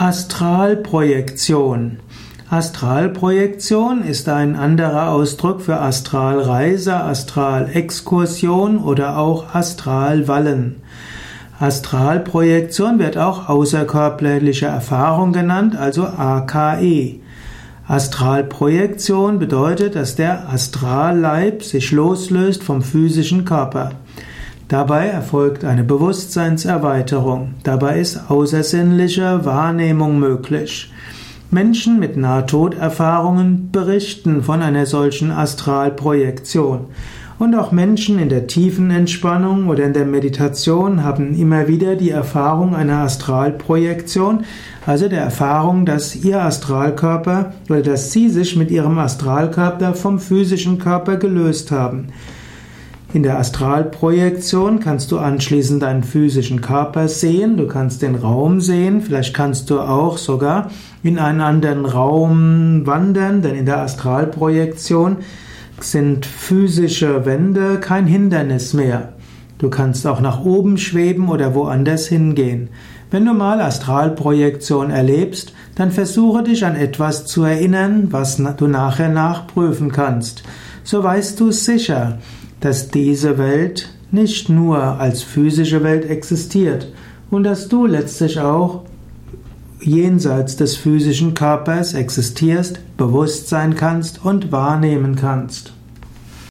Astralprojektion. Astralprojektion ist ein anderer Ausdruck für Astralreise, Astralexkursion oder auch Astralwallen. Astralprojektion wird auch außerkörperliche Erfahrung genannt, also AKE. Astralprojektion bedeutet, dass der Astralleib sich loslöst vom physischen Körper. Dabei erfolgt eine Bewusstseinserweiterung. Dabei ist außersinnliche Wahrnehmung möglich. Menschen mit Nahtoderfahrungen berichten von einer solchen Astralprojektion. Und auch Menschen in der tiefen Entspannung oder in der Meditation haben immer wieder die Erfahrung einer Astralprojektion, also der Erfahrung, dass ihr Astralkörper oder dass sie sich mit ihrem Astralkörper vom physischen Körper gelöst haben. In der Astralprojektion kannst du anschließend deinen physischen Körper sehen, du kannst den Raum sehen, vielleicht kannst du auch sogar in einen anderen Raum wandern, denn in der Astralprojektion sind physische Wände kein Hindernis mehr. Du kannst auch nach oben schweben oder woanders hingehen. Wenn du mal Astralprojektion erlebst, dann versuche dich an etwas zu erinnern, was du nachher nachprüfen kannst. So weißt du sicher, dass diese Welt nicht nur als physische Welt existiert und dass du letztlich auch jenseits des physischen Körpers existierst, bewusst sein kannst und wahrnehmen kannst.